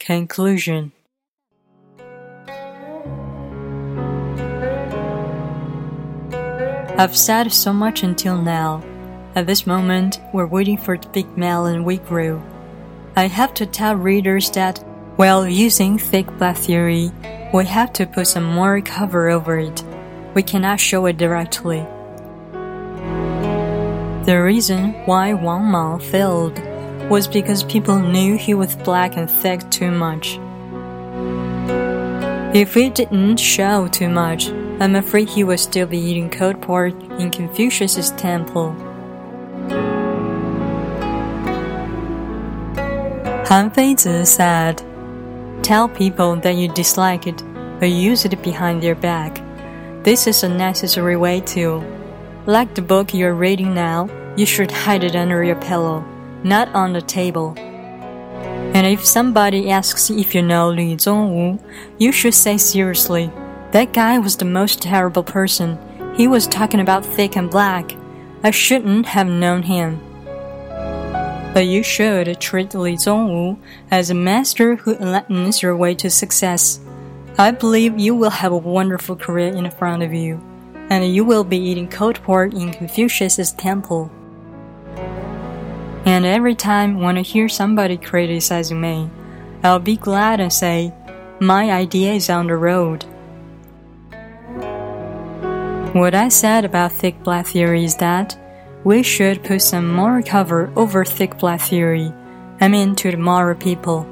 Conclusion I've said so much until now. At this moment, we're waiting for the big melon we grew. I have to tell readers that while using thick black theory, we have to put some more cover over it. We cannot show it directly. The reason why Wang Mang failed was because people knew he was black and thick too much. If he didn't show too much, I'm afraid he would still be eating cold pork in Confucius's temple. Han Feizi said, Tell people that you dislike it, but use it behind their back. This is a necessary way too. Like the book you're reading now, you should hide it under your pillow, not on the table. And if somebody asks if you know Li Zongwu, you should say seriously, that guy was the most terrible person. He was talking about thick and black. I shouldn't have known him. But you should treat Li Zongwu as a master who enlightens your way to success. I believe you will have a wonderful career in front of you, and you will be eating cold pork in Confucius's temple. And every time when I hear somebody criticizing me, I'll be glad and say, My idea is on the road. What I said about thick black theory is that we should put some more cover over thick black theory, I mean to the moral people.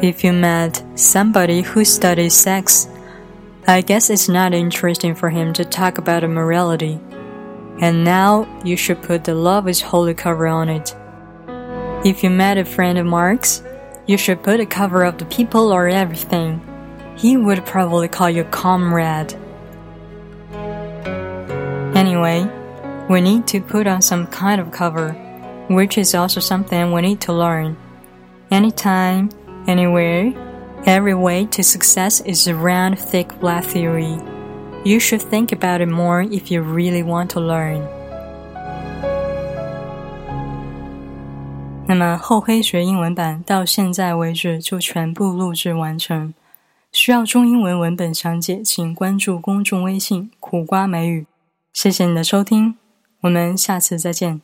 If you met somebody who studies sex, I guess it's not interesting for him to talk about morality. And now you should put the love is holy cover on it. If you met a friend of Marx, you should put a cover of the people or everything. He would probably call you comrade. Anyway, we need to put on some kind of cover, which is also something we need to learn. Anytime, anywhere, every way to success is around thick black theory. You should think about it more if you really want to learn. 那么厚黑学英文版到现在为止就全部录制完成。需要中英文文本详解，请关注公众微信“苦瓜美语”。谢谢你的收听，我们下次再见。